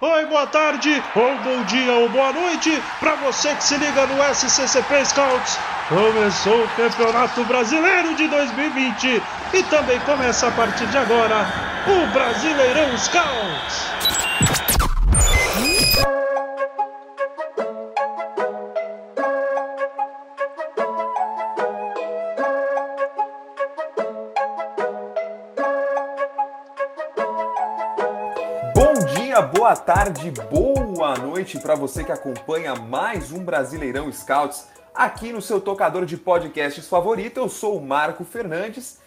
oi, boa tarde, ou bom dia, ou boa noite, para você que se liga no SCCP Scouts. Começou o Campeonato Brasileiro de 2020 e também começa a partir de agora o Brasileirão Scouts. Boa tarde, boa noite para você que acompanha mais um Brasileirão Scouts aqui no seu tocador de podcasts favorito. Eu sou o Marco Fernandes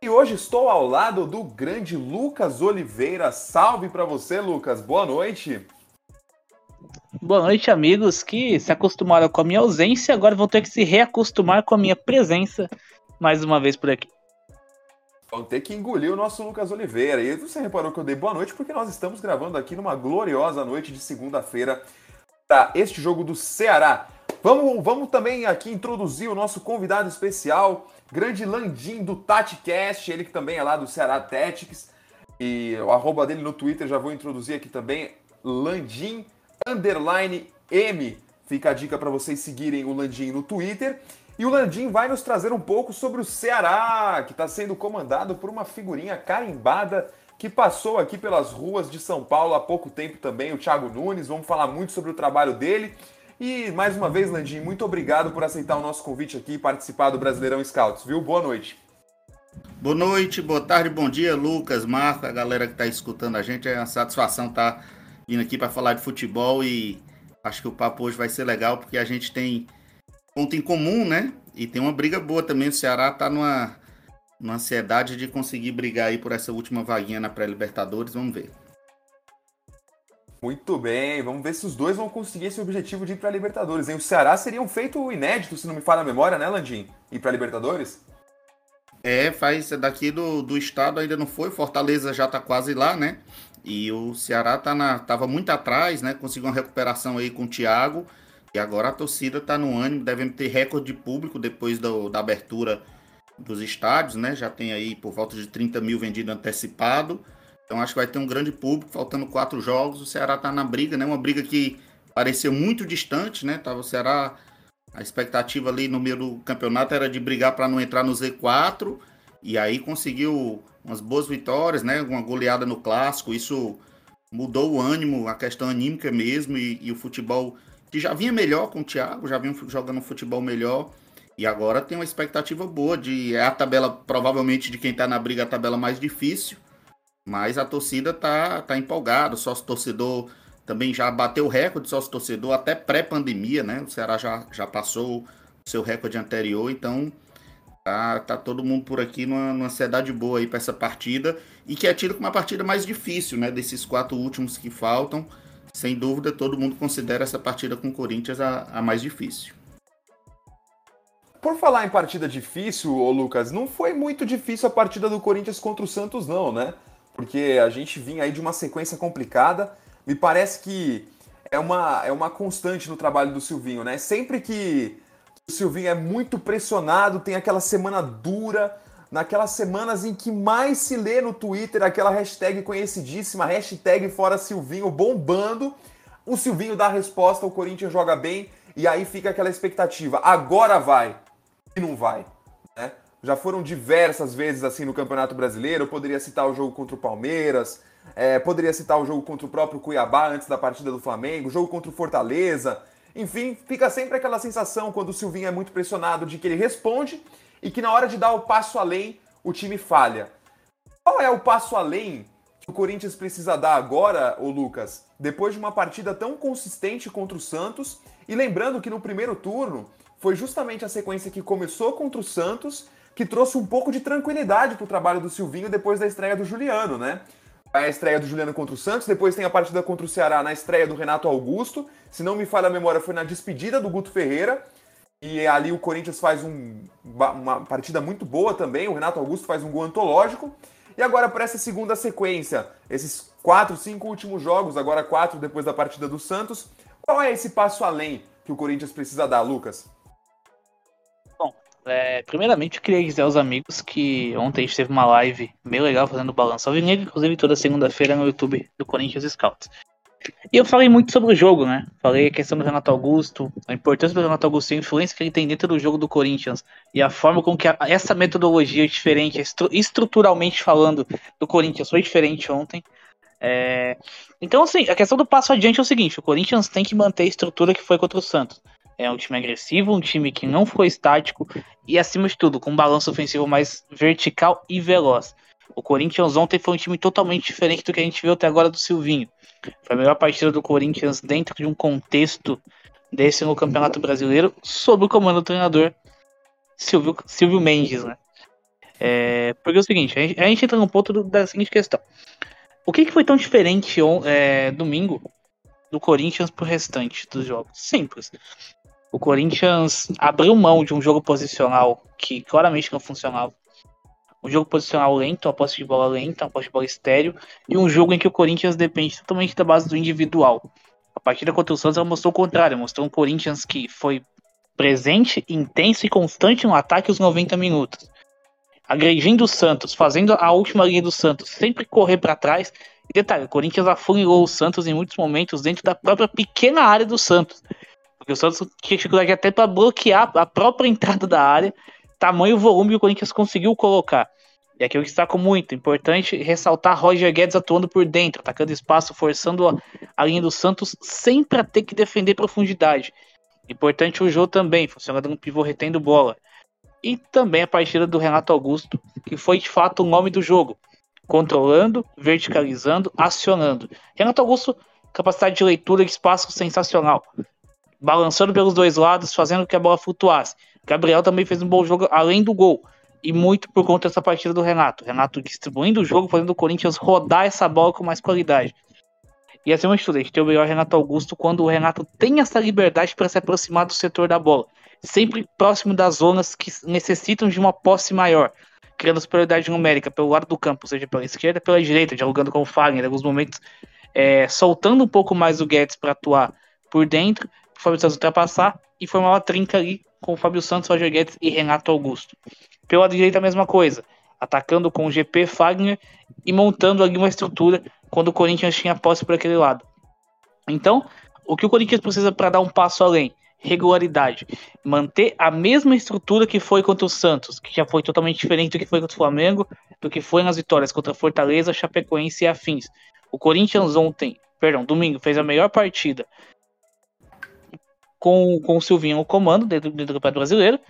e hoje estou ao lado do grande Lucas Oliveira. Salve para você, Lucas. Boa noite. Boa noite, amigos que se acostumaram com a minha ausência, agora vão ter que se reacostumar com a minha presença mais uma vez por aqui. Vão ter que engolir o nosso Lucas Oliveira. E você reparou que eu dei boa noite porque nós estamos gravando aqui numa gloriosa noite de segunda-feira para este jogo do Ceará. Vamos, vamos também aqui introduzir o nosso convidado especial, grande Landim do TatiCast, ele que também é lá do Ceará Tactics. E o arroba dele no Twitter já vou introduzir aqui também, Landim underline M. Fica a dica para vocês seguirem o Landim no Twitter. E o Landim vai nos trazer um pouco sobre o Ceará, que está sendo comandado por uma figurinha carimbada que passou aqui pelas ruas de São Paulo há pouco tempo também, o Thiago Nunes. Vamos falar muito sobre o trabalho dele. E mais uma vez, Landim, muito obrigado por aceitar o nosso convite aqui e participar do Brasileirão Scouts, viu? Boa noite. Boa noite, boa tarde, bom dia, Lucas, Marco, a galera que está escutando a gente. É uma satisfação estar tá vindo aqui para falar de futebol e acho que o papo hoje vai ser legal porque a gente tem ponto em comum, né? E tem uma briga boa também. O Ceará tá numa, numa ansiedade de conseguir brigar aí por essa última vaguinha na pré-Libertadores. Vamos ver. Muito bem, vamos ver se os dois vão conseguir esse objetivo de ir para Libertadores. Hein? O Ceará seria um feito inédito, se não me falha a memória, né, Landim? Ir para Libertadores? É, faz daqui do, do estado ainda não foi. Fortaleza já tá quase lá, né? E o Ceará tá na, tava muito atrás, né? Conseguiu uma recuperação aí com o Thiago. E agora a torcida está no ânimo, devem ter recorde de público depois do, da abertura dos estádios, né? Já tem aí por volta de 30 mil vendido antecipado. Então acho que vai ter um grande público, faltando quatro jogos. O Ceará está na briga, né? Uma briga que pareceu muito distante, né? Tava o Ceará. A expectativa ali no meio do campeonato era de brigar para não entrar no Z4. E aí conseguiu umas boas vitórias, né? Uma goleada no clássico. Isso mudou o ânimo, a questão anímica mesmo. E, e o futebol que já vinha melhor com o Thiago, já vinha jogando futebol melhor. E agora tem uma expectativa boa de. É a tabela, provavelmente, de quem tá na briga, a tabela mais difícil. Mas a torcida tá, tá empolgada. O sócio torcedor também já bateu o recorde sócio torcedor até pré-pandemia, né? O Ceará já, já passou o seu recorde anterior. Então tá, tá todo mundo por aqui numa, numa ansiedade boa aí para essa partida. E que é tido como uma partida mais difícil, né? Desses quatro últimos que faltam sem dúvida, todo mundo considera essa partida com o Corinthians a, a mais difícil. Por falar em partida difícil, ô Lucas, não foi muito difícil a partida do Corinthians contra o Santos, não, né? Porque a gente vinha aí de uma sequência complicada. Me parece que é uma, é uma constante no trabalho do Silvinho, né? Sempre que o Silvinho é muito pressionado, tem aquela semana dura, naquelas semanas em que mais se lê no Twitter aquela hashtag conhecidíssima, hashtag fora Silvinho, bombando. O Silvinho dá a resposta, o Corinthians joga bem, e aí fica aquela expectativa. Agora vai. E não vai. Né? Já foram diversas vezes assim no Campeonato Brasileiro. Eu poderia citar o jogo contra o Palmeiras, é, poderia citar o jogo contra o próprio Cuiabá antes da partida do Flamengo, jogo contra o Fortaleza. Enfim, fica sempre aquela sensação quando o Silvinho é muito pressionado de que ele responde e que na hora de dar o passo além, o time falha. Qual é o passo além que o Corinthians precisa dar agora, o Lucas, depois de uma partida tão consistente contra o Santos? E lembrando que no primeiro turno foi justamente a sequência que começou contra o Santos que trouxe um pouco de tranquilidade para o trabalho do Silvinho depois da estreia do Juliano, né? A estreia do Juliano contra o Santos, depois tem a partida contra o Ceará na estreia do Renato Augusto. Se não me falha a memória, foi na despedida do Guto Ferreira. E ali o Corinthians faz um, uma partida muito boa também. O Renato Augusto faz um gol antológico. E agora, para essa segunda sequência, esses quatro, cinco últimos jogos, agora quatro depois da partida do Santos, qual é esse passo além que o Corinthians precisa dar, Lucas? Bom, é, primeiramente eu queria dizer aos amigos que ontem a gente teve uma live bem legal fazendo balanço alvinegro, inclusive toda segunda-feira no YouTube do Corinthians Scouts. E eu falei muito sobre o jogo, né? Falei a questão do Renato Augusto, a importância do Renato Augusto, a influência que ele tem dentro do jogo do Corinthians e a forma com que a, essa metodologia é diferente, estru, estruturalmente falando, do Corinthians foi diferente ontem. É... Então, assim, a questão do passo adiante é o seguinte: o Corinthians tem que manter a estrutura que foi contra o Santos. É um time agressivo, um time que não foi estático e, acima de tudo, com um balanço ofensivo mais vertical e veloz. O Corinthians ontem foi um time totalmente diferente do que a gente viu até agora do Silvinho. Foi a melhor partida do Corinthians dentro de um contexto desse no Campeonato Brasileiro, sob o comando do treinador Silvio, Silvio Mendes, né? É, porque é o seguinte, a gente, a gente entra num ponto do, da seguinte questão. O que, que foi tão diferente é, domingo do Corinthians pro restante dos jogos? Simples. O Corinthians abriu mão de um jogo posicional que claramente não funcionava. Um jogo posicional lento, uma posse de bola lenta, uma posse de bola estéreo, e um jogo em que o Corinthians depende totalmente da base do individual. A partida contra o Santos ela mostrou o contrário, mostrou um Corinthians que foi presente, intenso e constante no ataque os 90 minutos. Agredindo o Santos, fazendo a última linha do Santos, sempre correr para trás. E detalhe, o Corinthians afunilou o Santos em muitos momentos dentro da própria pequena área do Santos. Porque o Santos tinha dificuldade até para bloquear a própria entrada da área, tamanho volume que o Corinthians conseguiu colocar. E aqui eu destaco muito, importante ressaltar Roger Guedes atuando por dentro, atacando espaço, forçando a, linha do Santos sem para ter que defender profundidade. Importante o jogo também, funcionando no pivô retendo bola. E também a partida do Renato Augusto, que foi de fato o nome do jogo. Controlando, verticalizando, acionando. Renato Augusto, capacidade de leitura de espaço sensacional. Balançando pelos dois lados, fazendo que a bola flutuasse. Gabriel também fez um bom jogo além do gol e muito por conta dessa partida do Renato. Renato distribuindo o jogo, fazendo o Corinthians rodar essa bola com mais qualidade. E acima de tudo, a gente tem o melhor Renato Augusto quando o Renato tem essa liberdade para se aproximar do setor da bola, sempre próximo das zonas que necessitam de uma posse maior, criando superioridade numérica pelo lado do campo, seja pela esquerda, pela direita, dialogando com o Fagner, em alguns momentos é, soltando um pouco mais o Guedes para atuar por dentro, para o ultrapassar e formar uma trinca ali com Fábio Santos, Roger Guedes e Renato Augusto. Pelo lado direito a mesma coisa, atacando com o GP Fagner e montando ali uma estrutura quando o Corinthians tinha posse por aquele lado. Então, o que o Corinthians precisa para dar um passo além? Regularidade. Manter a mesma estrutura que foi contra o Santos, que já foi totalmente diferente do que foi contra o Flamengo, do que foi nas vitórias contra Fortaleza, Chapecoense e afins. O Corinthians ontem, perdão, domingo, fez a melhor partida com, com o Silvinho no comando dentro, dentro do Campeonato Brasileiro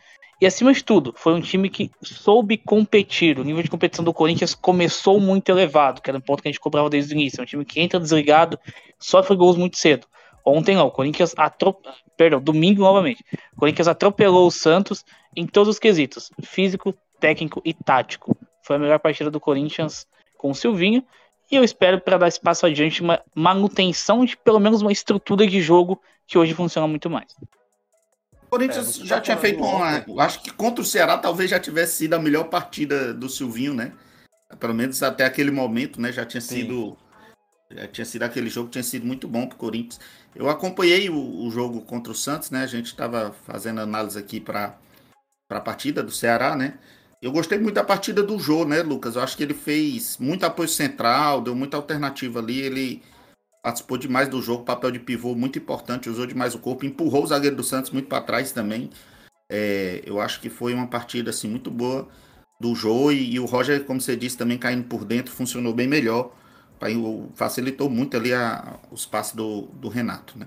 e acima de tudo, foi um time que soube competir. O nível de competição do Corinthians começou muito elevado, que era um ponto que a gente cobrava desde o início. É um time que entra desligado, sofre gols muito cedo. Ontem não, o Corinthians atropelou. Perdão, domingo novamente. O Corinthians atropelou o Santos em todos os quesitos: físico, técnico e tático. Foi a melhor partida do Corinthians com o Silvinho. E eu espero para dar espaço adiante uma manutenção de pelo menos uma estrutura de jogo que hoje funciona muito mais. Corinthians é, já tinha feito uma. Acho que contra o Ceará talvez já tivesse sido a melhor partida do Silvinho, né? Pelo menos até aquele momento, né? Já tinha Sim. sido. Já tinha sido aquele jogo, tinha sido muito bom pro Corinthians. Eu acompanhei o, o jogo contra o Santos, né? A gente estava fazendo análise aqui para a partida do Ceará, né? Eu gostei muito da partida do Jô, né, Lucas? Eu acho que ele fez muito apoio central, deu muita alternativa ali. Ele participou demais do jogo, papel de pivô muito importante, usou demais o corpo, empurrou o zagueiro do Santos muito para trás também. É, eu acho que foi uma partida assim muito boa do Jô e, e, o Roger, como você disse, também caindo por dentro, funcionou bem melhor. Facilitou muito ali a, os passes do, do Renato, né?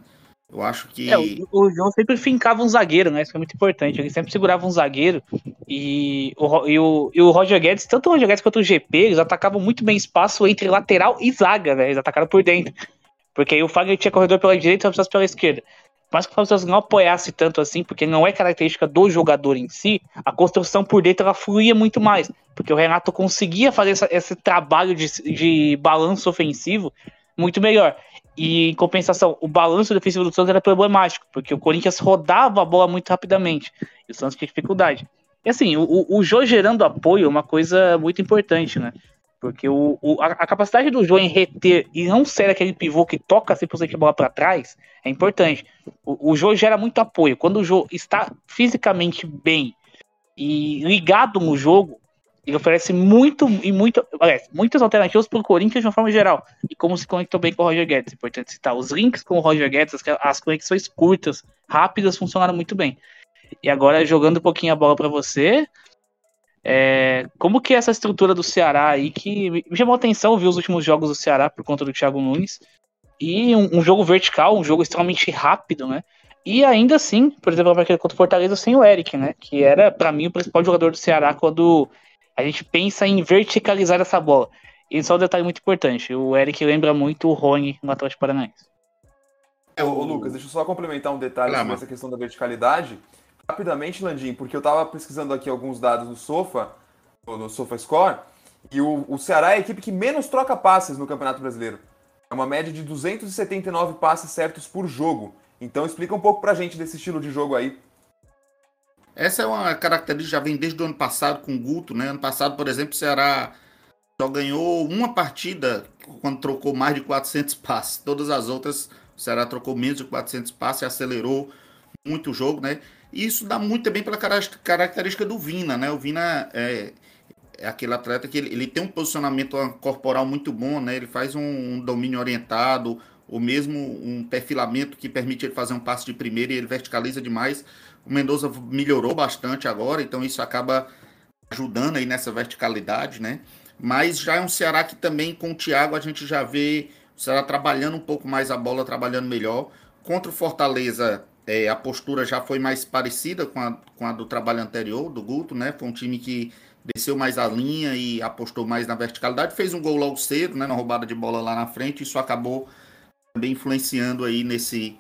Eu acho que. É, o, o João sempre fincava um zagueiro, né? Isso é muito importante. Ele sempre segurava um zagueiro. E o, e o, e o Roger Guedes, tanto o Roger Guedes quanto o GP, eles atacavam muito bem espaço entre lateral e zaga, né? Eles atacaram por dentro. Porque aí o Fagner tinha corredor pela direita e o Fábio pela esquerda. Mas que o Fábio não apoiasse tanto assim, porque não é característica do jogador em si, a construção por dentro ela fluía muito mais. Porque o Renato conseguia fazer essa, esse trabalho de, de balanço ofensivo muito melhor. E em compensação, o balanço defensivo do Santos era problemático, porque o Corinthians rodava a bola muito rapidamente. E o Santos tinha dificuldade. E assim, o, o Jô gerando apoio é uma coisa muito importante, né? Porque o, o a, a, capacidade do João em reter e não ser aquele pivô que toca 100% a bola para trás é importante. O, o Jô gera muito apoio. Quando o Jô está fisicamente bem e ligado no jogo, Ele oferece muito e muito, aliás, muitas alternativas para o Corinthians de uma forma geral. E como se conectou bem com o Roger Guedes. É importante citar os links com o Roger Guedes, as, as conexões curtas, rápidas, funcionaram muito bem. E agora, jogando um pouquinho a bola para você, é, como que é essa estrutura do Ceará aí, que me chamou a atenção ver os últimos jogos do Ceará por conta do Thiago Nunes, e um, um jogo vertical, um jogo extremamente rápido, né? E ainda assim, por exemplo, contra o Fortaleza sem o Eric, né? Que era, para mim, o principal jogador do Ceará quando a gente pensa em verticalizar essa bola. E só um detalhe muito importante: o Eric lembra muito o Rony no Atlético Paranaense. É, ô, Lucas, deixa eu só complementar um detalhe sobre essa questão da verticalidade. Rapidamente, Landim, porque eu estava pesquisando aqui alguns dados no Sofa, no Sofa Score, e o, o Ceará é a equipe que menos troca passes no Campeonato Brasileiro. É uma média de 279 passes certos por jogo. Então explica um pouco pra gente desse estilo de jogo aí. Essa é uma característica que já vem desde o ano passado com o Guto, né? Ano passado, por exemplo, o Ceará só ganhou uma partida quando trocou mais de 400 passes. Todas as outras, o Ceará trocou menos de 400 passes e acelerou muito o jogo, né? E isso dá muito também pela característica do Vina, né? O Vina é, é aquele atleta que ele, ele, tem um posicionamento corporal muito bom, né? Ele faz um, um domínio orientado, ou mesmo um perfilamento que permite ele fazer um passe de primeira e ele verticaliza demais. O Mendoza melhorou bastante agora, então isso acaba ajudando aí nessa verticalidade, né? Mas já é um Ceará que também com o Thiago a gente já vê o Ceará trabalhando um pouco mais a bola, trabalhando melhor. Contra o Fortaleza, é, a postura já foi mais parecida com a, com a do trabalho anterior, do Guto, né? Foi um time que desceu mais a linha e apostou mais na verticalidade. Fez um gol logo cedo, né? Na roubada de bola lá na frente. Isso acabou também influenciando aí nesse,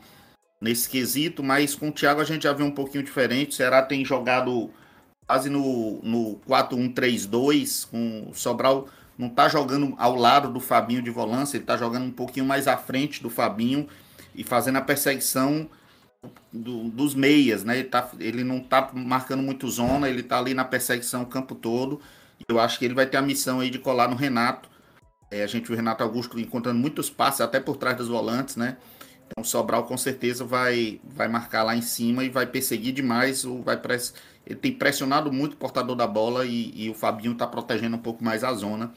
nesse quesito, mas com o Thiago a gente já vê um pouquinho diferente. O Ceará tem jogado quase no, no 4-1-3-2, com o Sobral não está jogando ao lado do Fabinho de volância, ele está jogando um pouquinho mais à frente do Fabinho e fazendo a perseguição do, dos meias, né? Ele, tá, ele não está marcando muito zona, ele está ali na perseguição o campo todo. Eu acho que ele vai ter a missão aí de colar no Renato. É, a gente viu o Renato Augusto encontrando muitos passes até por trás dos volantes, né? Então o Sobral com certeza vai, vai marcar lá em cima e vai perseguir demais. O, vai press... Ele tem pressionado muito o portador da bola e, e o Fabinho está protegendo um pouco mais a zona.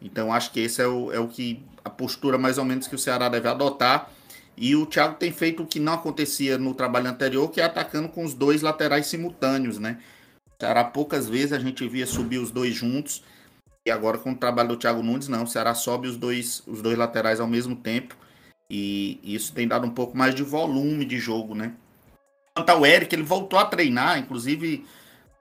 Então acho que esse é o, é o que a postura mais ou menos que o Ceará deve adotar. E o Thiago tem feito o que não acontecia no trabalho anterior, que é atacando com os dois laterais simultâneos, né? O Ceará poucas vezes a gente via subir os dois juntos. E agora com o trabalho do Thiago Nunes, não. O Ceará sobe os dois, os dois laterais ao mesmo tempo. E isso tem dado um pouco mais de volume de jogo, né? Quanto ao Eric, ele voltou a treinar, inclusive,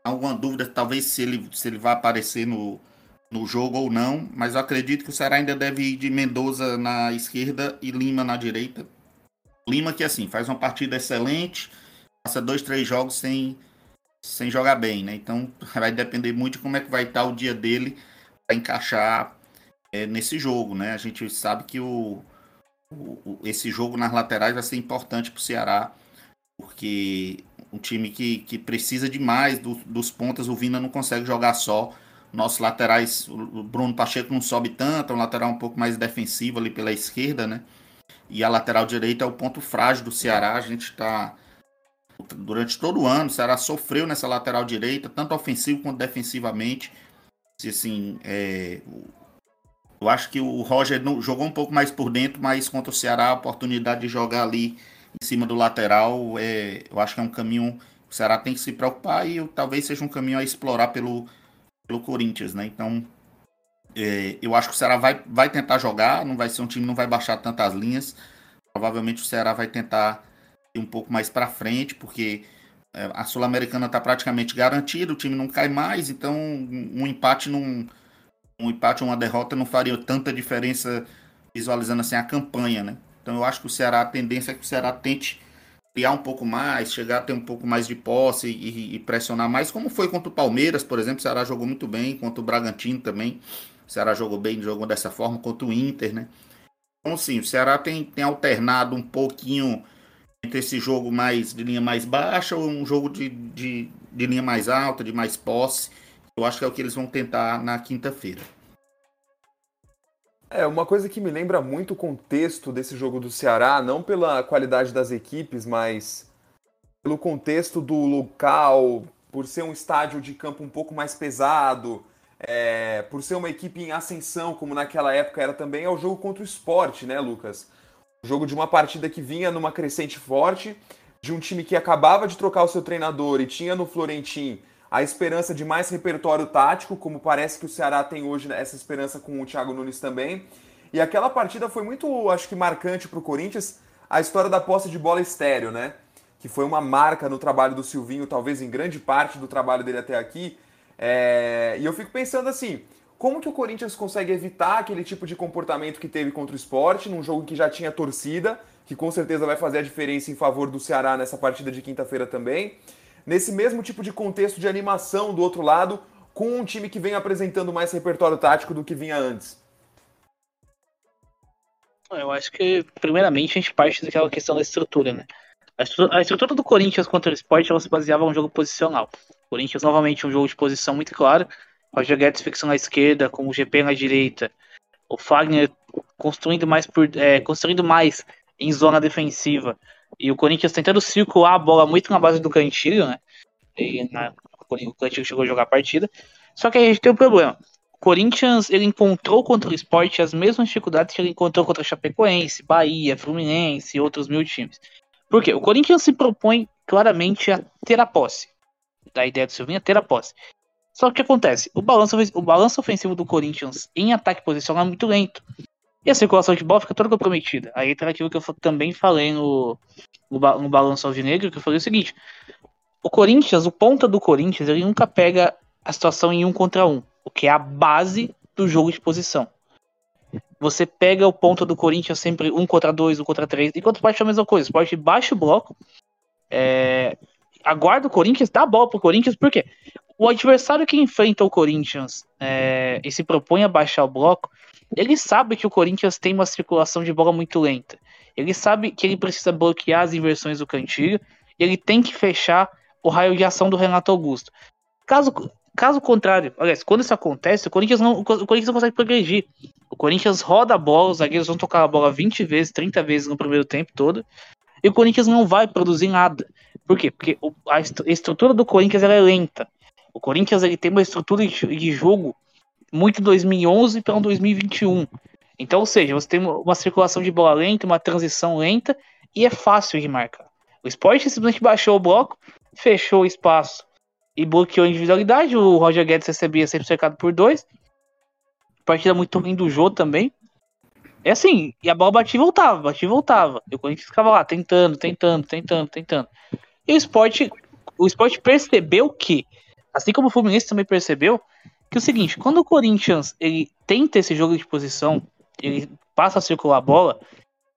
alguma dúvida, talvez se ele, se ele vai aparecer no, no jogo ou não, mas eu acredito que o Ceará ainda deve ir de Mendoza na esquerda e Lima na direita. Lima que, assim, faz uma partida excelente, passa dois, três jogos sem, sem jogar bem, né? Então vai depender muito de como é que vai estar o dia dele para encaixar é, nesse jogo, né? A gente sabe que o, o, esse jogo nas laterais vai ser importante para o Ceará, porque um time que, que precisa demais do, dos pontas, o Vina não consegue jogar só. Nossos laterais, o Bruno Pacheco não sobe tanto, é um lateral um pouco mais defensivo ali pela esquerda, né? E a lateral direita é o ponto frágil do Ceará. A gente está. Durante todo o ano, o Ceará sofreu nessa lateral direita, tanto ofensivo quanto defensivamente. Assim, é, eu acho que o Roger jogou um pouco mais por dentro, mas contra o Ceará, a oportunidade de jogar ali em cima do lateral, é, eu acho que é um caminho o Ceará tem que se preocupar e talvez seja um caminho a explorar pelo, pelo Corinthians, né? Então, é, eu acho que o Ceará vai, vai tentar jogar, não vai ser um time não vai baixar tantas linhas. Provavelmente o Ceará vai tentar ir um pouco mais para frente, porque é, a Sul-Americana está praticamente garantida, o time não cai mais, então um empate um empate ou uma derrota não faria tanta diferença visualizando assim a campanha, né? Então eu acho que o Ceará, a tendência é que o Ceará tente criar um pouco mais, chegar a ter um pouco mais de posse e, e, pressionar mais, como foi contra o Palmeiras, por exemplo, o Ceará jogou muito bem, contra o Bragantino também, o Ceará jogou bem, jogou dessa forma, contra o Inter, né? Então sim, o Ceará tem, tem alternado um pouquinho entre esse jogo mais de linha mais baixa ou um jogo de, de, de linha mais alta, de mais posse, eu acho que é o que eles vão tentar na quinta-feira. É, uma coisa que me lembra muito o contexto desse jogo do Ceará, não pela qualidade das equipes, mas pelo contexto do local, por ser um estádio de campo um pouco mais pesado, é, por ser uma equipe em ascensão, como naquela época era também, é o jogo contra o esporte, né, Lucas? O jogo de uma partida que vinha numa crescente forte, de um time que acabava de trocar o seu treinador e tinha no Florentim a esperança de mais repertório tático, como parece que o Ceará tem hoje né, essa esperança com o Thiago Nunes também. E aquela partida foi muito, acho que, marcante para o Corinthians, a história da posse de bola estéreo, né? Que foi uma marca no trabalho do Silvinho, talvez em grande parte do trabalho dele até aqui. É... E eu fico pensando assim, como que o Corinthians consegue evitar aquele tipo de comportamento que teve contra o esporte, num jogo que já tinha torcida, que com certeza vai fazer a diferença em favor do Ceará nessa partida de quinta-feira também. Nesse mesmo tipo de contexto de animação do outro lado, com um time que vem apresentando mais repertório tático do que vinha antes. Eu acho que, primeiramente, a gente parte daquela questão da estrutura, né? A estrutura, do Corinthians contra o esporte ela se baseava em um jogo posicional. O Corinthians, novamente, um jogo de posição muito claro. Roger Guedes fixando na esquerda, com o GP na direita. O Fagner construindo mais, por, é, construindo mais em zona defensiva. E o Corinthians tentando circular a bola muito na base do Cantilho, né? E na, o Cantilho chegou a jogar a partida. Só que aí a gente tem um problema. Corinthians ele encontrou contra o esporte as mesmas dificuldades que ele encontrou contra Chapecoense, Bahia, Fluminense e outros mil times. Por quê? O Corinthians se propõe claramente a ter a posse. Da ideia do Silvinho é ter a posse. Só que o que acontece? O balanço, o balanço ofensivo do Corinthians em ataque posicional é muito lento. E a circulação de bola fica toda comprometida. Aí entra aquilo que eu também falei no, no, no balanço alvinegro, que eu falei o seguinte. O Corinthians, o ponta do Corinthians, ele nunca pega a situação em um contra um o que é a base do jogo de posição. Você pega o ponto do Corinthians sempre um contra dois, um contra três, enquanto Sport é a mesma coisa. O Sport baixa o bloco, é, aguarda o Corinthians, dá a bola pro Corinthians, por quê? O adversário que enfrenta o Corinthians é, e se propõe a baixar o bloco, ele sabe que o Corinthians tem uma circulação de bola muito lenta. Ele sabe que ele precisa bloquear as inversões do cantilho e ele tem que fechar o raio de ação do Renato Augusto. Caso Caso contrário, aliás, quando isso acontece, o Corinthians não, o Corinthians não consegue progredir. O Corinthians roda a bola, os zagueiros vão tocar a bola 20 vezes, 30 vezes no primeiro tempo todo, e o Corinthians não vai produzir nada. Por quê? Porque a estrutura do Corinthians é lenta. O Corinthians ele tem uma estrutura de jogo muito 2011 para 2021. Então, ou seja, você tem uma circulação de bola lenta, uma transição lenta e é fácil de marcar. O esporte simplesmente baixou o bloco, fechou o espaço e bloqueou a individualidade. O Roger Guedes recebia sempre cercado por dois. Partida muito ruim do jogo também. É assim, e a bola batia e voltava, batia e voltava. E o Corinthians ficava lá, tentando, tentando, tentando, tentando. E o esporte, o esporte percebeu que, assim como o Fluminense também percebeu, que é o seguinte, quando o Corinthians ele tenta esse jogo de posição, ele passa a circular a bola,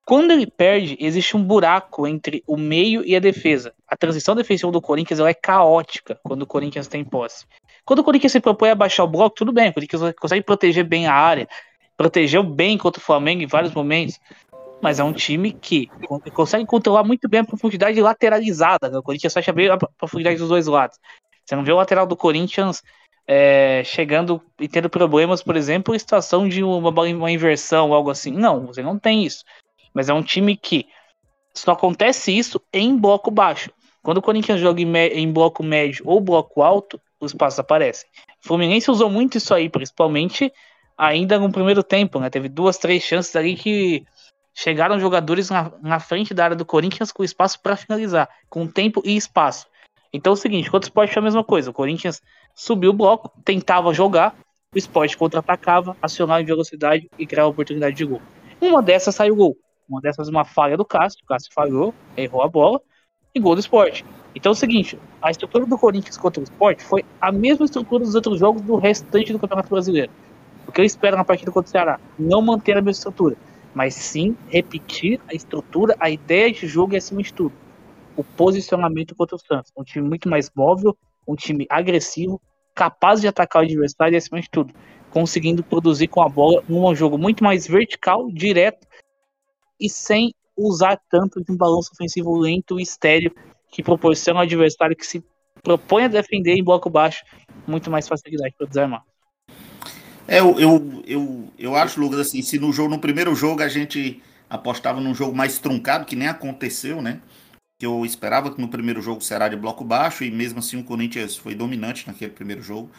quando ele perde, existe um buraco entre o meio e a defesa. A transição defensiva do Corinthians é caótica quando o Corinthians tem posse. Quando o Corinthians se propõe a baixar o bloco, tudo bem, o Corinthians consegue proteger bem a área, protegeu bem contra o Flamengo em vários momentos, mas é um time que consegue controlar muito bem a profundidade lateralizada. Né? O Corinthians fecha bem a profundidade dos dois lados. Você não vê o lateral do Corinthians é, chegando e tendo problemas, por exemplo, em situação de uma, uma inversão, algo assim. Não, você não tem isso. Mas é um time que só acontece isso em bloco baixo. Quando o Corinthians joga em, em bloco médio ou bloco alto, os passos aparecem. Fluminense usou muito isso aí, principalmente ainda no primeiro tempo, né? Teve duas, três chances ali que chegaram jogadores na, na frente da área do Corinthians com espaço para finalizar, com tempo e espaço. Então é o seguinte, quando o Sport foi a mesma coisa. O Corinthians subiu o bloco, tentava jogar, o Sport contra-atacava, acionava em velocidade e criava oportunidade de gol. Uma dessas saiu gol. Uma dessas, uma falha do Cássio. O Cássio falhou, errou a bola e gol do esporte. Então é o seguinte: a estrutura do Corinthians contra o esporte foi a mesma estrutura dos outros jogos do restante do Campeonato Brasileiro. O que eu espero na partida contra o Ceará? Não manter a mesma estrutura, mas sim repetir a estrutura, a ideia de jogo e acima de tudo. O posicionamento contra o Santos. Um time muito mais móvel, um time agressivo, capaz de atacar o adversário e acima de tudo, conseguindo produzir com a bola um jogo muito mais vertical, direto e sem usar tanto de um balanço ofensivo lento e estéreo que proporciona ao adversário que se propõe a defender em bloco baixo muito mais facilidade para desarmar. É, eu, eu, eu, eu acho, Lucas, assim, se no jogo, no primeiro jogo a gente apostava num jogo mais truncado, que nem aconteceu, né? Que eu esperava que no primeiro jogo será de bloco baixo, e mesmo assim o Corinthians foi dominante naquele primeiro jogo.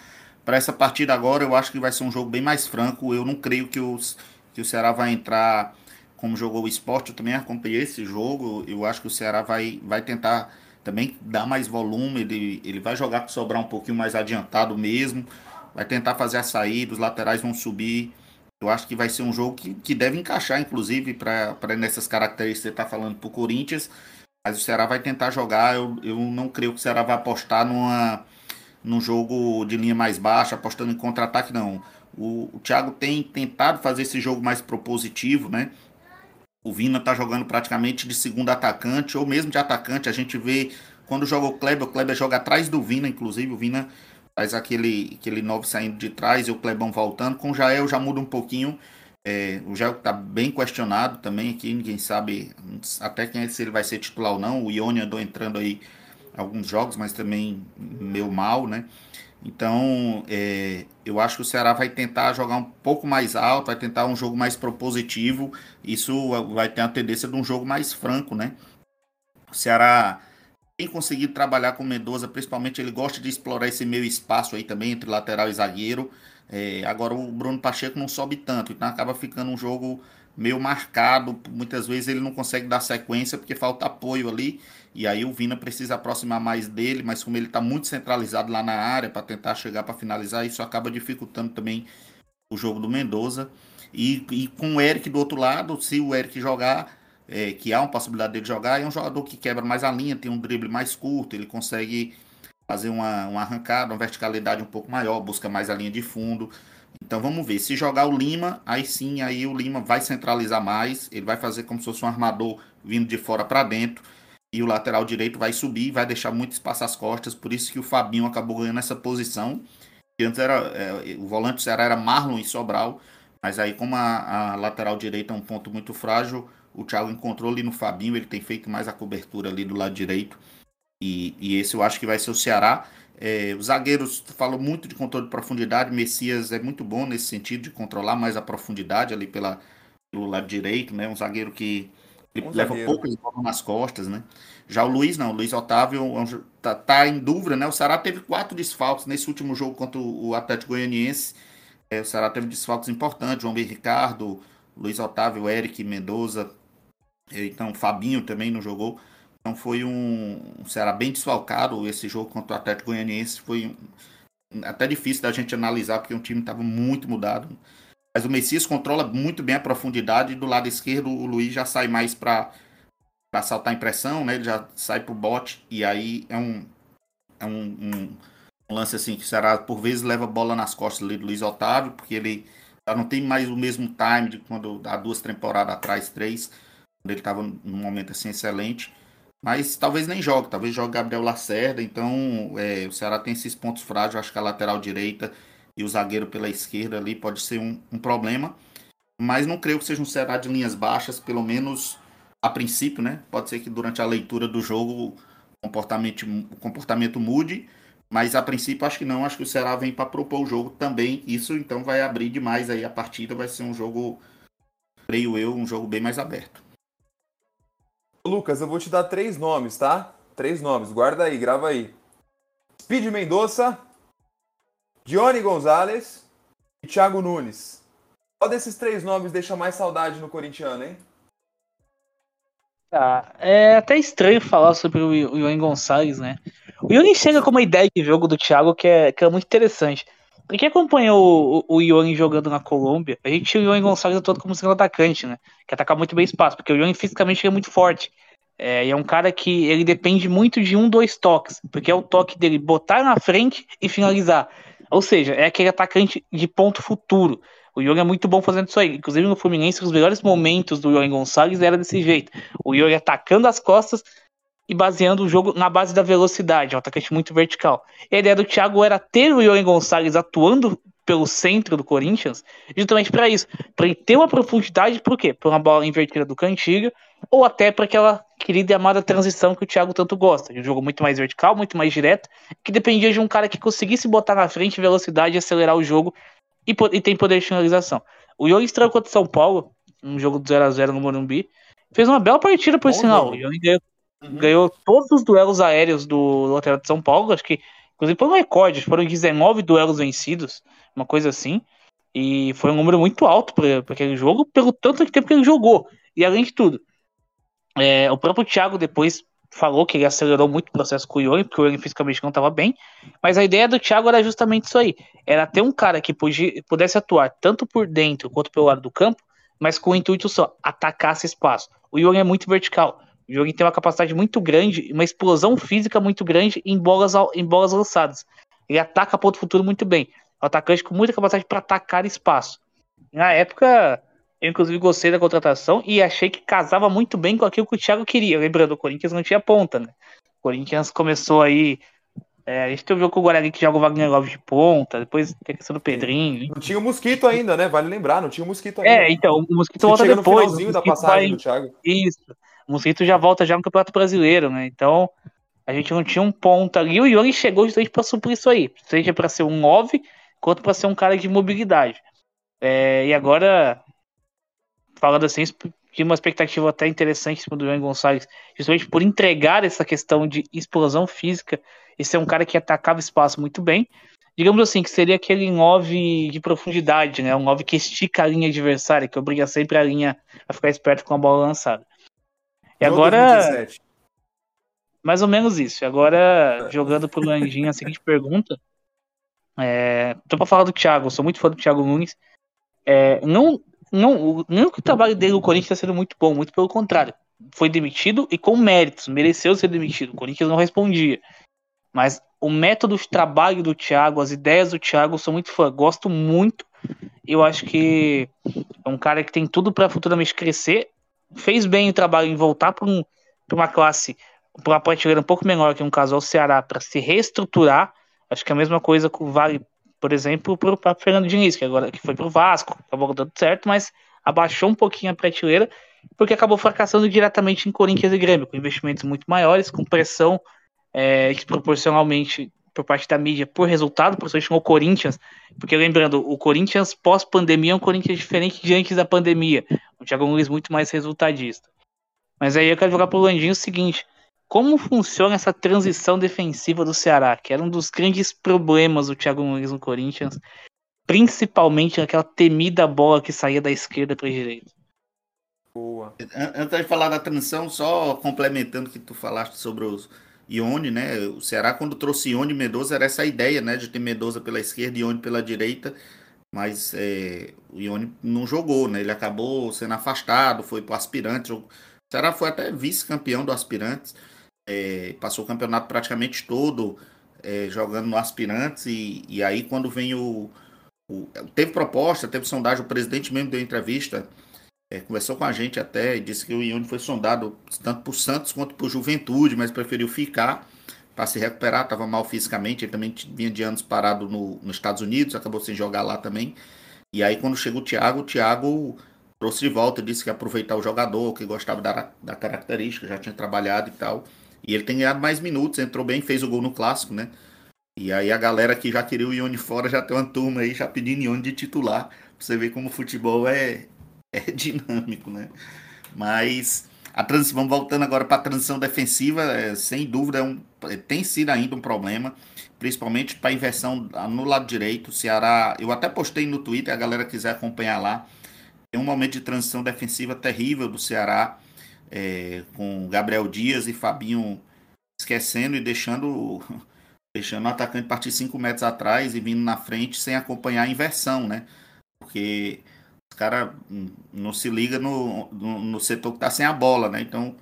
para essa partida agora, eu acho que vai ser um jogo bem mais franco. Eu não creio que, os, que o Ceará vai entrar como jogou o esporte. Eu também acompanhei esse jogo. Eu acho que o Ceará vai, vai tentar também dar mais volume. Ele, ele vai jogar para sobrar um pouquinho mais adiantado mesmo. Vai tentar fazer a saída, os laterais vão subir. Eu acho que vai ser um jogo que, que deve encaixar, inclusive, para nessas características que você está falando para o Corinthians. Mas o Ceará vai tentar jogar. Eu, eu não creio que o Ceará vai apostar numa, num jogo de linha mais baixa, apostando em contra-ataque, não. O, o Thiago tem tentado fazer esse jogo mais propositivo, né? O Vina tá jogando praticamente de segundo atacante, ou mesmo de atacante. A gente vê quando joga o Kleber, o Kleber joga atrás do Vina, inclusive. O Vina faz aquele, aquele 9 saindo de trás e o Klebão voltando. Com o Jael já muda um pouquinho. É, o Jael tá bem questionado também aqui, ninguém sabe até quem é, se ele vai ser titular ou não. O Ione andou entrando aí alguns jogos, mas também meio mal, né? Então, é, eu acho que o Ceará vai tentar jogar um pouco mais alto, vai tentar um jogo mais propositivo. Isso vai ter a tendência de um jogo mais franco, né? O Ceará tem conseguido trabalhar com o Mendoza, principalmente ele gosta de explorar esse meio espaço aí também entre lateral e zagueiro. É, agora o Bruno Pacheco não sobe tanto, então acaba ficando um jogo meio marcado. Muitas vezes ele não consegue dar sequência porque falta apoio ali. E aí o Vina precisa aproximar mais dele, mas como ele está muito centralizado lá na área para tentar chegar para finalizar, isso acaba dificultando também o jogo do Mendoza. E, e com o Eric do outro lado, se o Eric jogar, é, que há uma possibilidade dele jogar, é um jogador que quebra mais a linha, tem um drible mais curto, ele consegue fazer uma, uma arrancada, uma verticalidade um pouco maior, busca mais a linha de fundo. Então vamos ver, se jogar o Lima, aí sim, aí o Lima vai centralizar mais, ele vai fazer como se fosse um armador vindo de fora para dentro e o lateral direito vai subir, vai deixar muito espaço às costas, por isso que o Fabinho acabou ganhando essa posição. Antes era, é, o volante do Ceará era Marlon e Sobral, mas aí como a, a, lateral direita é um ponto muito frágil, o Thiago encontrou ali no Fabinho, ele tem feito mais a cobertura ali do lado direito, e, e esse eu acho que vai ser o Ceará. É, os zagueiros falam muito de controle de profundidade, Messias é muito bom nesse sentido de controlar mais a profundidade ali pela, pelo lado direito, né? Um zagueiro que ele um leva zagueiro. poucas bolas nas costas, né? Já o Luiz não, o Luiz Otávio é tá, tá, em dúvida, né? O Ceará teve quatro desfalques nesse último jogo contra o Atlético Goianiense. É, o Ceará teve desfalques importantes, João B. Ricardo, Luiz Otávio, Eric Mendoza, então Fabinho também não jogou. Então foi um, Ceará bem desfalcado esse jogo contra o Atlético Goianiense. Foi até difícil da gente analisar, porque o time estava muito mudado. Mas o Messias controla muito bem a profundidade. E do lado esquerdo, o Luiz já sai mais para saltar em pressão, né? Ele já sai pro bote. E aí é um, é um, um, lance assim que será por vezes leva a bola nas costas do Luiz Otávio, porque ele já não tem mais o mesmo time de quando há duas temporadas atrás, três, ele estava num momento assim excelente. Mas talvez nem jogue, talvez jogue Gabriel Lacerda. Então é, o Ceará tem esses pontos frágeis. Acho que a lateral direita e o zagueiro pela esquerda ali pode ser um, um problema. Mas não creio que seja um Ceará de linhas baixas, pelo menos a princípio, né? Pode ser que durante a leitura do jogo o comportamento, comportamento mude, mas a princípio acho que não. Acho que o Ceará vem para propor o jogo também. Isso então vai abrir demais aí a partida. Vai ser um jogo, creio eu, um jogo bem mais aberto. Lucas, eu vou te dar três nomes, tá? Três nomes, guarda aí, grava aí. Speed Mendonça, Johnny Gonzalez e Thiago Nunes. Qual desses três nomes deixa mais saudade no corintiano, hein? Tá, é até estranho falar sobre o Johnny Gonçalves, né? O Johnny chega com uma ideia de jogo do Thiago que é, que é muito interessante. Pra quem acompanhou o, o Ione jogando na Colômbia, a gente tinha o Ione Gonçalves todo como segundo atacante, né? Que ataca muito bem espaço, porque o Ione fisicamente é muito forte. É, e é um cara que ele depende muito de um, dois toques, porque é o toque dele botar na frente e finalizar. Ou seja, é aquele atacante de ponto futuro. O Yuri é muito bom fazendo isso aí. Inclusive no Fluminense, os melhores momentos do Yuri Gonçalves era desse jeito. O Yuri atacando as costas e baseando o jogo na base da velocidade. É um atacante muito vertical. E a ideia do Thiago era ter o Yuri Gonçalves atuando pelo centro do Corinthians, justamente para isso. Para ele ter uma profundidade, por quê? Por uma bola invertida do Cantiga, ou até para aquela querida e amada transição que o Thiago tanto gosta. De um jogo muito mais vertical, muito mais direto, que dependia de um cara que conseguisse botar na frente velocidade e acelerar o jogo e, e tem poder de finalização. O Yogi estreou contra o São Paulo, um jogo do 0x0 no Morumbi, fez uma bela partida, por Bom sinal. O Yogi ganhou, uhum. ganhou, todos os duelos aéreos do lateral de São Paulo, acho que Inclusive foi um recorde, foram 19 duelos vencidos, uma coisa assim. E foi um número muito alto para aquele jogo, pelo tanto de tempo que ele jogou. E além de tudo, é, o próprio Thiago depois falou que ele acelerou muito o processo com o Ione, porque o Ione fisicamente não estava bem. Mas a ideia do Thiago era justamente isso aí: era ter um cara que pudesse atuar tanto por dentro quanto pelo lado do campo, mas com o intuito só, atacar esse espaço. O Ione é muito vertical. O Ione tem uma capacidade muito grande, uma explosão física muito grande em bolas, em bolas lançadas. Ele ataca ponto futuro muito bem. É um atacante com muita capacidade para atacar espaço. Na época, eu, inclusive, gostei da contratação e achei que casava muito bem com aquilo que o Thiago queria. Lembrando, o Corinthians não tinha ponta, né? O Corinthians começou aí. É, a gente teve o jogo com o Guarani que joga o Wagner Love de ponta, depois tem a questão do Pedrinho. Não tinha o Mosquito ainda, né? Vale lembrar, não tinha o Mosquito ainda. É, então, o Mosquito volta depois. No finalzinho da passagem vai... do Thiago. Isso. O Mosquito já volta já no Campeonato Brasileiro, né? Então, a gente não tinha um ponta ali. O Iori chegou justamente para suprir isso aí. Seja para ser um 9, quanto para ser um cara de mobilidade. É, e agora falando assim, tinha uma expectativa até interessante em cima do Ian Gonçalves, justamente por entregar essa questão de explosão física e ser um cara que atacava espaço muito bem. Digamos assim, que seria aquele 9 de profundidade, né? Um 9 que estica a linha adversária, que obriga sempre a linha a ficar esperto com a bola lançada. E agora. 27. Mais ou menos isso. Agora, jogando pro Landinho a seguinte pergunta. É, tô pra falar do Thiago, sou muito fã do Thiago Nunes. É, não, não, não que o trabalho dele no Corinthians está sendo muito bom, muito pelo contrário. Foi demitido e com méritos, mereceu ser demitido. O Corinthians não respondia. Mas o método de trabalho do Thiago, as ideias do Thiago, sou muito fã, gosto muito. Eu acho que é um cara que tem tudo para futuramente crescer. Fez bem o trabalho em voltar para um, uma classe, para uma prateleira um pouco menor que um caso ao Ceará, para se reestruturar. Acho que é a mesma coisa vale por exemplo, para o Fernando Diniz, que agora que foi para o Vasco, acabou dando certo, mas abaixou um pouquinho a prateleira, porque acabou fracassando diretamente em Corinthians e Grêmio, com investimentos muito maiores, com pressão é, desproporcionalmente por parte da mídia por resultado, principalmente no Corinthians, porque lembrando, o Corinthians pós-pandemia é um Corinthians diferente de antes da pandemia, o Thiago Nunes muito mais resultadista. Mas aí eu quero jogar pro Landinho o seguinte, como funciona essa transição defensiva do Ceará, que era um dos grandes problemas do Thiago Nunes no Corinthians, principalmente naquela temida bola que saía da esquerda para a direita. Boa. Antes de falar da transição, só complementando o que tu falaste sobre os Ione, né? O Ceará, quando trouxe Ione e Medoza, era essa ideia, né? De ter Medoza pela esquerda e Ione pela direita. Mas é, o Ione não jogou, né? Ele acabou sendo afastado, foi para o aspirante. O Ceará foi até vice-campeão do aspirantes é, passou o campeonato praticamente todo é, jogando no aspirantes e, e aí quando vem o, o, teve proposta, teve sondagem, o presidente mesmo deu entrevista, é, conversou com a gente até e disse que o Ione foi sondado tanto por Santos quanto por Juventude, mas preferiu ficar para se recuperar, estava mal fisicamente, ele também vinha de anos parado no, nos Estados Unidos, acabou sem jogar lá também. E aí quando chega o Thiago, o Thiago trouxe de volta, disse que ia aproveitar o jogador, que gostava da, da característica, já tinha trabalhado e tal. E ele tem ganhado mais minutos, entrou bem, fez o gol no clássico, né? E aí a galera que já queria o Ione fora já tem uma turma aí já pedindo Ione de titular. Pra você ver como o futebol é, é dinâmico, né? Mas a transição, voltando agora para a transição defensiva, é, sem dúvida é um, é, tem sido ainda um problema, principalmente para a inversão no lado direito. O Ceará, eu até postei no Twitter, a galera quiser acompanhar lá. Tem um momento de transição defensiva terrível do Ceará é, com Gabriel Dias e Fabinho esquecendo e deixando, deixando o atacante partir 5 metros atrás e vindo na frente sem acompanhar a inversão, né? Porque caras não se liga no, no, no, setor que está sem a bola, né? Então,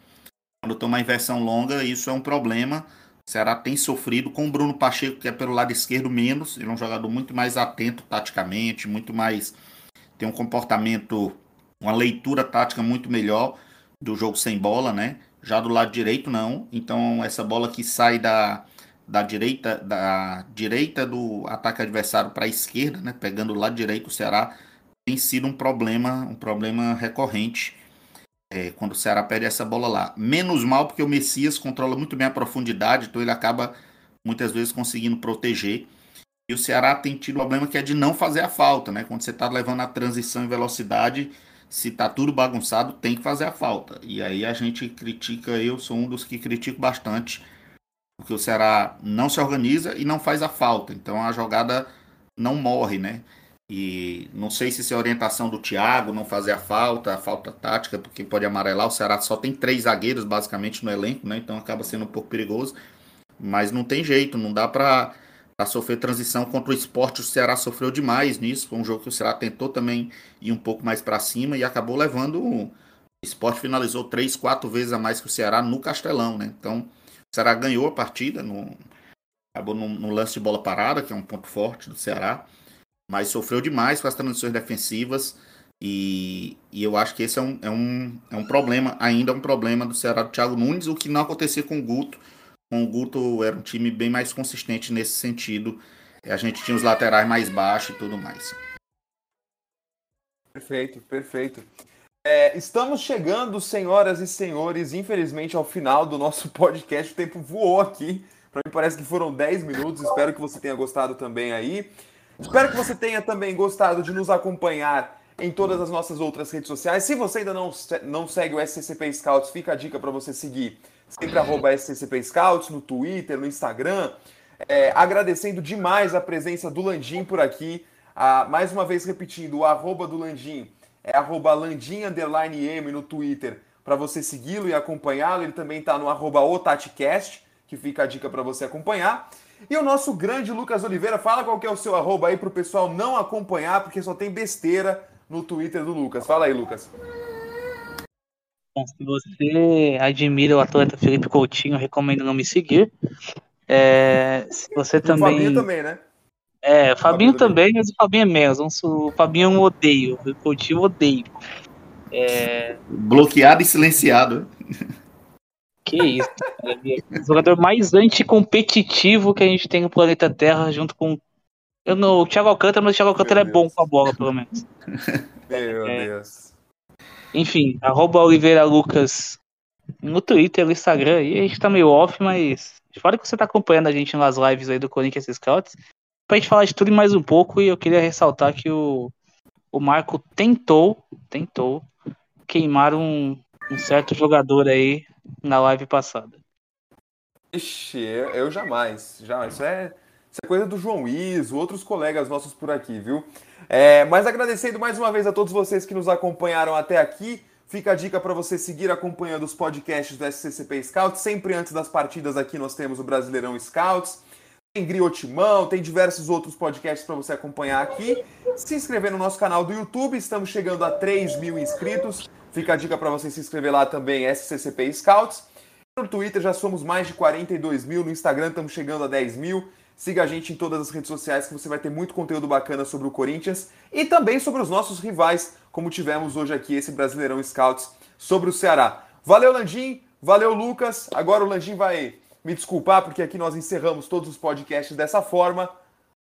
quando toma inversão longa, isso é um problema. O Ceará tem sofrido com o Bruno Pacheco, que é pelo lado esquerdo menos. Ele é um jogador muito mais atento taticamente, muito mais. tem um comportamento, uma leitura tática muito melhor do jogo sem bola, né? Já do lado direito não. Então essa bola que sai da, da direita da direita do ataque adversário para a esquerda, né? Pegando o lado direito o Ceará tem sido um problema, um problema recorrente é, quando o Ceará perde essa bola lá. Menos mal porque o Messias controla muito bem a profundidade, então ele acaba muitas vezes conseguindo proteger. E o Ceará tem tido o problema que é de não fazer a falta, né? Quando você está levando a transição em velocidade, se tá tudo bagunçado, tem que fazer a falta. E aí a gente critica, eu sou um dos que critico bastante porque o Ceará não se organiza e não faz a falta. Então a jogada não morre, né? E não sei se isso é orientação do Thiago, não fazer a falta, a falta tática, porque pode amarelar. O Ceará só tem três zagueiros basicamente no elenco, né? Então acaba sendo um pouco perigoso. Mas não tem jeito, não dá para sofrer transição contra o esporte. O Ceará sofreu demais nisso. Foi um jogo que o Ceará tentou também ir um pouco mais para cima e acabou levando. O esporte finalizou três, quatro vezes a mais que o Ceará no Castelão, né? Então o Ceará ganhou a partida, no, acabou no, lance de bola parada, que é um ponto forte do Ceará mas sofreu demais com as transições defensivas. E, e eu acho que esse é um, é, um, é um problema, ainda é um problema do Ceará do Thiago Nunes, o que não acontecia com o Guto. Com o Guto era um time bem mais consistente nesse sentido. A gente tinha os laterais mais baixos e tudo mais. Perfeito, perfeito. É, estamos chegando, senhoras e senhores, infelizmente ao final do nosso podcast. O tempo voou aqui. Para mim parece que foram 10 minutos. Espero que você tenha gostado também aí. Espero que você tenha também gostado de nos acompanhar em todas as nossas outras redes sociais. Se você ainda não, não segue o SCCP Scouts, fica a dica para você seguir sempre arroba SCCP Scouts no Twitter, no Instagram. É, agradecendo demais a presença do Landim por aqui. Ah, mais uma vez repetindo, o arroba do Landim é arroba Landim M no Twitter para você segui-lo e acompanhá-lo. Ele também está no arroba que fica a dica para você acompanhar. E o nosso grande Lucas Oliveira, fala qual que é o seu arroba aí pro pessoal não acompanhar, porque só tem besteira no Twitter do Lucas. Fala aí, Lucas. Bom, se você admira o atleta Felipe Coutinho, recomendo não me seguir. É, se você também. O Fabinho também, né? É, o Fabinho, Fabinho também, mas o Fabinho é menos. O Fabinho eu odeio. O Coutinho eu odeio. É... Bloqueado e silenciado. Que isso. o jogador mais anticompetitivo que a gente tem no planeta Terra, junto com. Eu não, o Thiago Alcântara, mas o Thiago Alcântara é bom com a bola, pelo menos. Meu é, Deus. Enfim, arroba Oliveira Lucas no Twitter, no Instagram. E a gente tá meio off, mas fora que você tá acompanhando a gente nas lives aí do Corinthians Scouts, pra gente falar de tudo e mais um pouco, e eu queria ressaltar que o, o Marco tentou, tentou queimar um, um certo jogador aí na live passada. Ixi, eu, eu jamais. Já, isso é, isso é coisa do João Iso, outros colegas nossos por aqui, viu? É, mas agradecendo mais uma vez a todos vocês que nos acompanharam até aqui. Fica a dica para você seguir acompanhando os podcasts do SCCP Scouts. Sempre antes das partidas aqui nós temos o Brasileirão Scouts. Tem Griotimão, tem diversos outros podcasts para você acompanhar aqui. Se inscrever no nosso canal do YouTube, estamos chegando a 3 mil inscritos. Fica a dica para você se inscrever lá também, SCCP Scouts. No Twitter já somos mais de 42 mil, no Instagram estamos chegando a 10 mil. Siga a gente em todas as redes sociais que você vai ter muito conteúdo bacana sobre o Corinthians e também sobre os nossos rivais, como tivemos hoje aqui esse Brasileirão Scouts sobre o Ceará. Valeu, Landim, valeu, Lucas. Agora o Landim vai me desculpar porque aqui nós encerramos todos os podcasts dessa forma.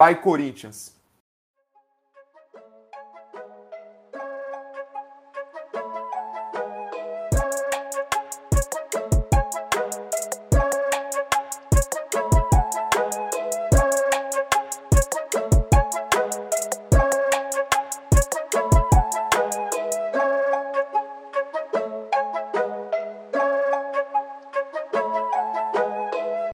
Vai, Corinthians!